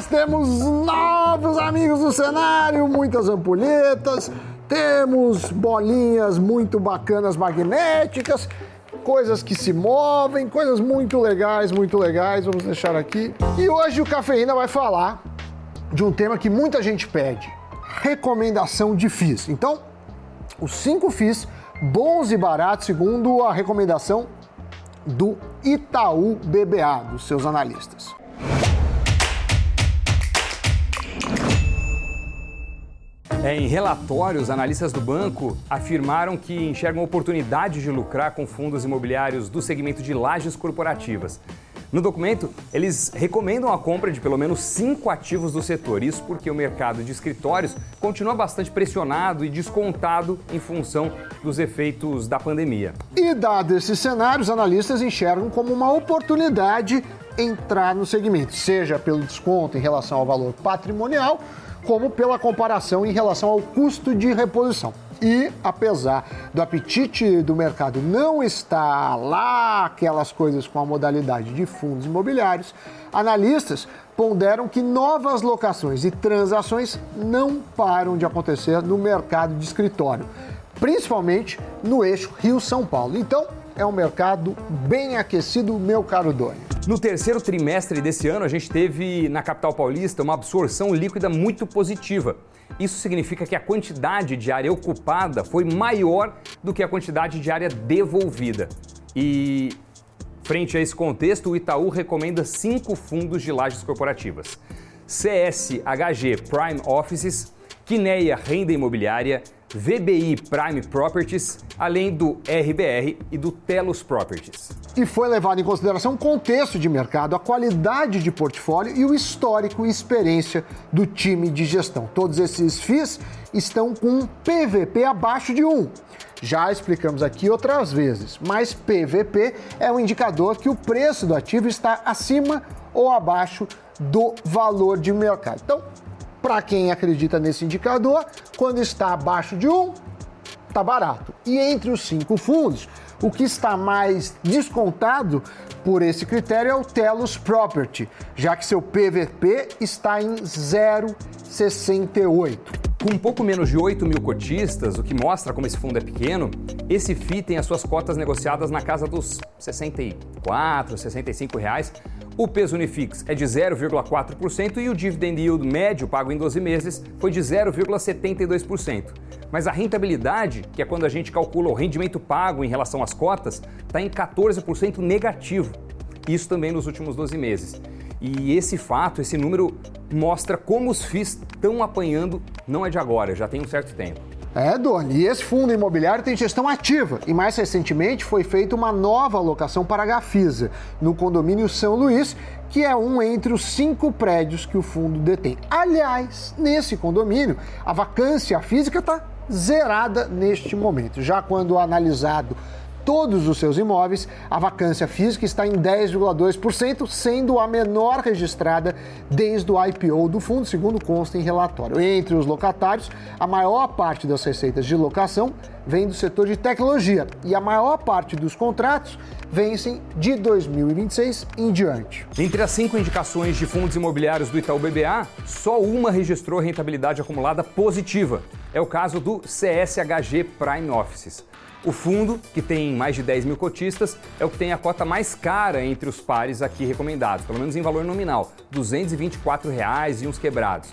Mas temos novos amigos no cenário, muitas ampulhetas, temos bolinhas muito bacanas magnéticas, coisas que se movem, coisas muito legais, muito legais. Vamos deixar aqui. E hoje o Cafeína vai falar de um tema que muita gente pede: recomendação de FIIs. Então, os cinco FIIs bons e baratos, segundo a recomendação do Itaú BBA, dos seus analistas. Em relatórios, analistas do banco afirmaram que enxergam oportunidade de lucrar com fundos imobiliários do segmento de lajes corporativas. No documento, eles recomendam a compra de pelo menos cinco ativos do setor. Isso porque o mercado de escritórios continua bastante pressionado e descontado em função dos efeitos da pandemia. E dado esse cenário, os analistas enxergam como uma oportunidade entrar no segmento, seja pelo desconto em relação ao valor patrimonial como pela comparação em relação ao custo de reposição. E apesar do apetite do mercado não estar lá, aquelas coisas com a modalidade de fundos imobiliários, analistas ponderam que novas locações e transações não param de acontecer no mercado de escritório, principalmente no eixo Rio-São Paulo. Então, é um mercado bem aquecido, meu caro Doni. No terceiro trimestre desse ano, a gente teve na capital paulista uma absorção líquida muito positiva. Isso significa que a quantidade de área ocupada foi maior do que a quantidade de área devolvida. E, frente a esse contexto, o Itaú recomenda cinco fundos de lajes corporativas: CSHG Prime Offices, Quineia Renda Imobiliária, VBI Prime Properties, além do RBR e do Telos Properties. E foi levado em consideração o contexto de mercado, a qualidade de portfólio e o histórico e experiência do time de gestão. Todos esses FIIs estão com um PVP abaixo de 1. Já explicamos aqui outras vezes, mas PVP é um indicador que o preço do ativo está acima ou abaixo do valor de mercado. Então, para quem acredita nesse indicador, quando está abaixo de 1, está barato. E entre os cinco fundos, o que está mais descontado por esse critério é o Telos Property, já que seu PVP está em 0,68. Com um pouco menos de 8 mil cotistas, o que mostra como esse fundo é pequeno, esse FII tem as suas cotas negociadas na casa dos 64, 65 reais, o peso Unifix é de 0,4% e o dividend yield médio pago em 12 meses foi de 0,72%. Mas a rentabilidade, que é quando a gente calcula o rendimento pago em relação às cotas, está em 14% negativo. Isso também nos últimos 12 meses. E esse fato, esse número, mostra como os FIIs estão apanhando, não é de agora, já tem um certo tempo. É, Doni, e esse fundo imobiliário tem gestão ativa e mais recentemente foi feita uma nova alocação para a Gafisa, no condomínio São Luís, que é um entre os cinco prédios que o fundo detém. Aliás, nesse condomínio, a vacância física está zerada neste momento. Já quando analisado todos os seus imóveis, a vacância física está em 10,2%, sendo a menor registrada desde o IPO do fundo, segundo consta em relatório. Entre os locatários, a maior parte das receitas de locação vem do setor de tecnologia e a maior parte dos contratos vencem de 2026 em diante. Entre as cinco indicações de fundos imobiliários do Itaú BBA, só uma registrou rentabilidade acumulada positiva. É o caso do CSHG Prime Offices. O fundo, que tem mais de 10 mil cotistas, é o que tem a cota mais cara entre os pares aqui recomendados, pelo menos em valor nominal, 224 reais e uns quebrados.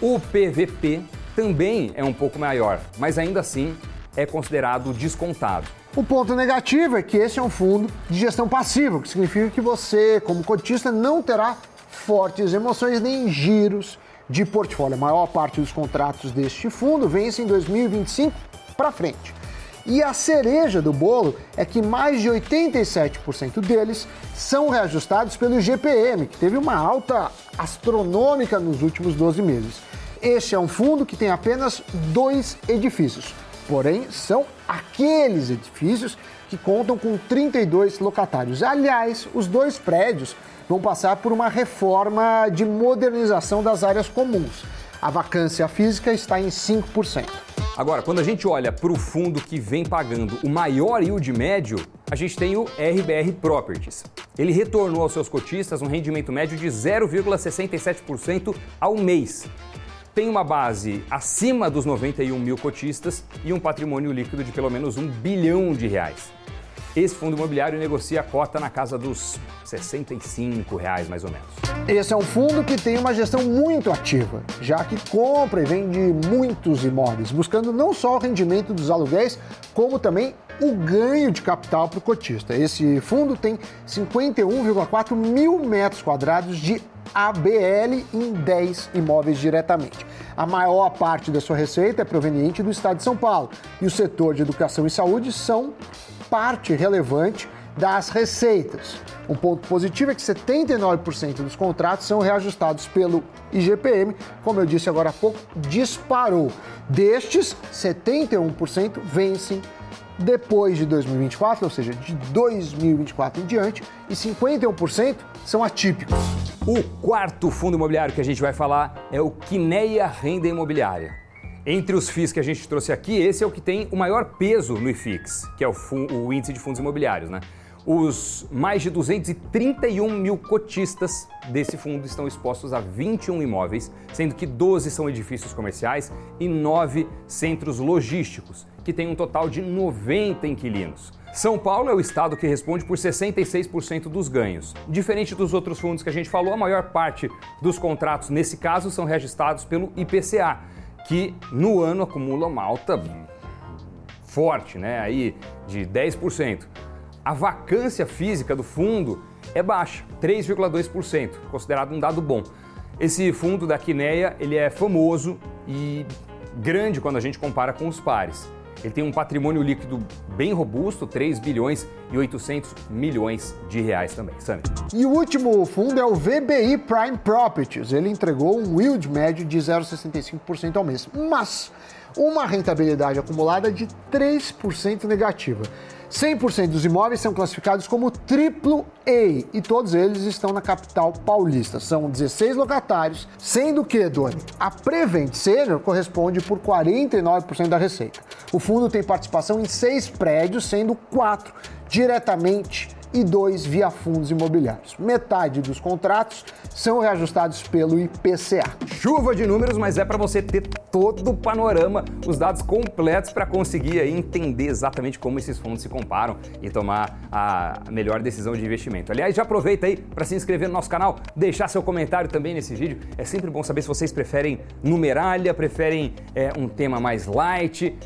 O PVP também é um pouco maior, mas ainda assim é considerado descontado. O ponto negativo é que esse é um fundo de gestão passiva, o que significa que você, como cotista, não terá fortes emoções nem giros de portfólio. A maior parte dos contratos deste fundo vence em 2025 para frente. E a cereja do bolo é que mais de 87% deles são reajustados pelo IGPM, que teve uma alta astronômica nos últimos 12 meses. Este é um fundo que tem apenas dois edifícios, porém são aqueles edifícios que contam com 32 locatários. Aliás, os dois prédios vão passar por uma reforma de modernização das áreas comuns. A vacância física está em 5%. Agora, quando a gente olha para o fundo que vem pagando o maior yield médio, a gente tem o RBR Properties. Ele retornou aos seus cotistas um rendimento médio de 0,67% ao mês. Tem uma base acima dos 91 mil cotistas e um patrimônio líquido de pelo menos um bilhão de reais. Esse fundo imobiliário negocia a cota na casa dos 65 reais, mais ou menos. Esse é um fundo que tem uma gestão muito ativa, já que compra e vende muitos imóveis, buscando não só o rendimento dos aluguéis, como também o ganho de capital para o cotista. Esse fundo tem 51,4 mil metros quadrados de ABL em 10 imóveis diretamente. A maior parte da sua receita é proveniente do estado de São Paulo e o setor de educação e saúde são parte relevante das receitas. Um ponto positivo é que 79% dos contratos são reajustados pelo IGPM, como eu disse agora há pouco, disparou. Destes, 71% vencem depois de 2024, ou seja, de 2024 em diante, e 51% são atípicos. O quarto fundo imobiliário que a gente vai falar é o Quineia Renda Imobiliária. Entre os FIIs que a gente trouxe aqui, esse é o que tem o maior peso no IFIX, que é o, o índice de fundos imobiliários, né? Os mais de 231 mil cotistas desse fundo estão expostos a 21 imóveis, sendo que 12 são edifícios comerciais e 9 centros logísticos, que tem um total de 90 inquilinos. São Paulo é o estado que responde por 66% dos ganhos. Diferente dos outros fundos que a gente falou, a maior parte dos contratos nesse caso são registrados pelo IPCA, que no ano acumula uma alta forte, né? Aí de 10%. A vacância física do fundo é baixa, 3,2%, considerado um dado bom. Esse fundo da Quineia, ele é famoso e grande quando a gente compara com os pares. Ele tem um patrimônio líquido bem robusto, 3 bilhões e 800 milhões de reais também. Sammy. E o último fundo é o VBI Prime Properties. Ele entregou um yield médio de 0,65% ao mês, mas uma rentabilidade acumulada de 3% negativa. 100% dos imóveis são classificados como triplo A e todos eles estão na capital paulista. São 16 locatários, sendo que, Doni, a Prevent Senior corresponde por 49% da receita. O fundo tem participação em seis prédios, sendo quatro diretamente e dois via fundos imobiliários. Metade dos contratos são reajustados pelo IPCA. Chuva de números, mas é para você ter todo o panorama, os dados completos para conseguir entender exatamente como esses fundos se comparam e tomar a melhor decisão de investimento. Aliás, já aproveita aí para se inscrever no nosso canal, deixar seu comentário também nesse vídeo. É sempre bom saber se vocês preferem numeralha, preferem é, um tema mais light.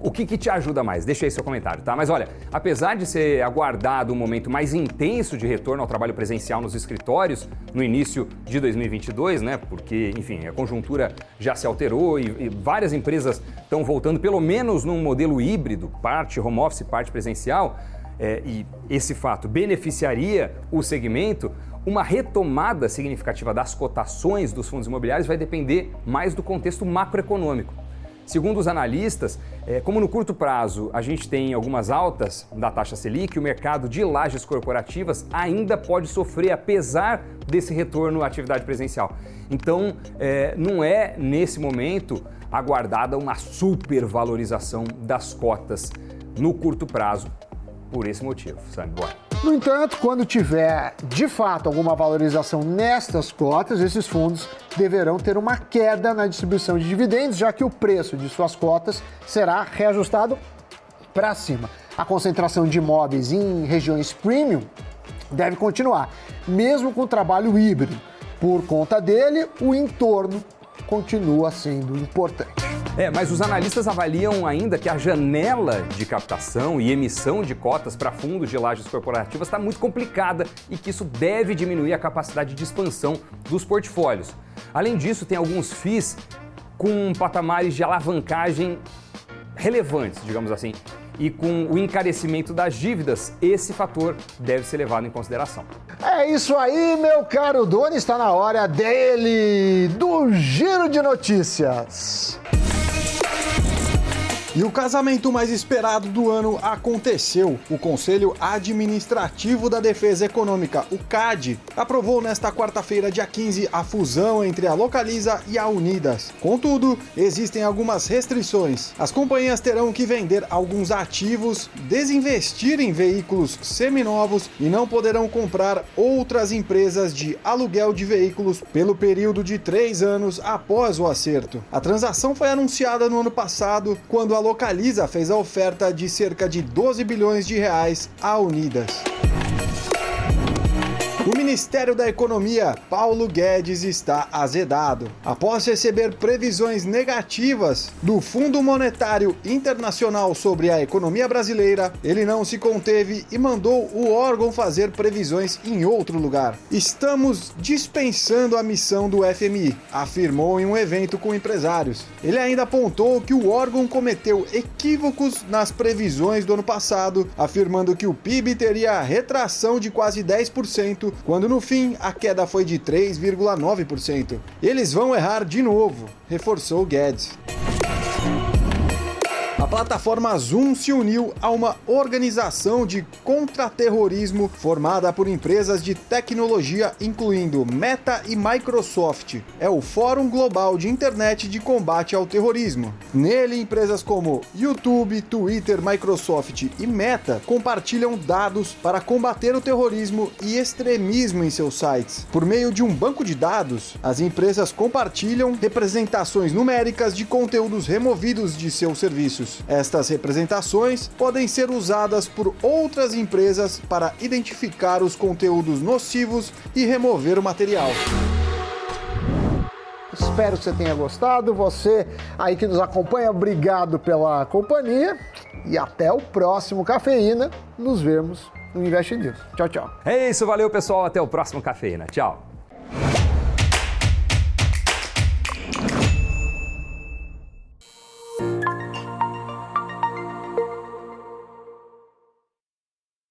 O que, que, te ajuda mais? Deixa aí seu comentário, tá? Mas olha, apesar de ser aguardado um momento mais intenso de retorno ao trabalho presencial nos escritórios no início de 2022, né? Porque, enfim, a conjuntura já se alterou e, e várias empresas estão voltando, pelo menos num modelo híbrido, parte home office, parte presencial, é, e esse fato beneficiaria o segmento. Uma retomada significativa das cotações dos fundos imobiliários vai depender mais do contexto macroeconômico. Segundo os analistas, é, como no curto prazo a gente tem algumas altas da taxa Selic, o mercado de lajes corporativas ainda pode sofrer, apesar desse retorno à atividade presencial. Então, é, não é nesse momento aguardada uma supervalorização das cotas no curto prazo por esse motivo, sabe? Bora. No entanto, quando tiver de fato alguma valorização nestas cotas, esses fundos deverão ter uma queda na distribuição de dividendos, já que o preço de suas cotas será reajustado para cima. A concentração de imóveis em regiões premium deve continuar, mesmo com o trabalho híbrido. Por conta dele, o entorno continua sendo importante. É, mas os analistas avaliam ainda que a janela de captação e emissão de cotas para fundos de lajes corporativas está muito complicada e que isso deve diminuir a capacidade de expansão dos portfólios. Além disso, tem alguns FIIs com patamares de alavancagem relevantes, digamos assim. E com o encarecimento das dívidas, esse fator deve ser levado em consideração. É isso aí, meu caro Doni, está na hora dele, do Giro de Notícias. E o casamento mais esperado do ano aconteceu. O Conselho Administrativo da Defesa Econômica, o CAD, aprovou nesta quarta-feira, dia 15, a fusão entre a Localiza e a Unidas. Contudo, existem algumas restrições. As companhias terão que vender alguns ativos, desinvestir em veículos seminovos e não poderão comprar outras empresas de aluguel de veículos pelo período de três anos após o acerto. A transação foi anunciada no ano passado, quando a Localiza fez a oferta de cerca de 12 bilhões de reais à Unidas. O Ministério da Economia, Paulo Guedes, está azedado. Após receber previsões negativas do Fundo Monetário Internacional sobre a economia brasileira, ele não se conteve e mandou o órgão fazer previsões em outro lugar. Estamos dispensando a missão do FMI, afirmou em um evento com empresários. Ele ainda apontou que o órgão cometeu equívocos nas previsões do ano passado, afirmando que o PIB teria retração de quase 10% quando no fim a queda foi de 3,9%. Eles vão errar de novo, reforçou Guedes. Plataforma Zoom se uniu a uma organização de contra-terrorismo formada por empresas de tecnologia, incluindo Meta e Microsoft. É o Fórum Global de Internet de Combate ao Terrorismo. Nele, empresas como YouTube, Twitter, Microsoft e Meta compartilham dados para combater o terrorismo e extremismo em seus sites. Por meio de um banco de dados, as empresas compartilham representações numéricas de conteúdos removidos de seus serviços. Estas representações podem ser usadas por outras empresas para identificar os conteúdos nocivos e remover o material. Espero que você tenha gostado. Você aí que nos acompanha, obrigado pela companhia. E até o próximo Cafeína. Nos vemos no Invest News. Tchau, tchau. É isso, valeu pessoal. Até o próximo Cafeína. Tchau.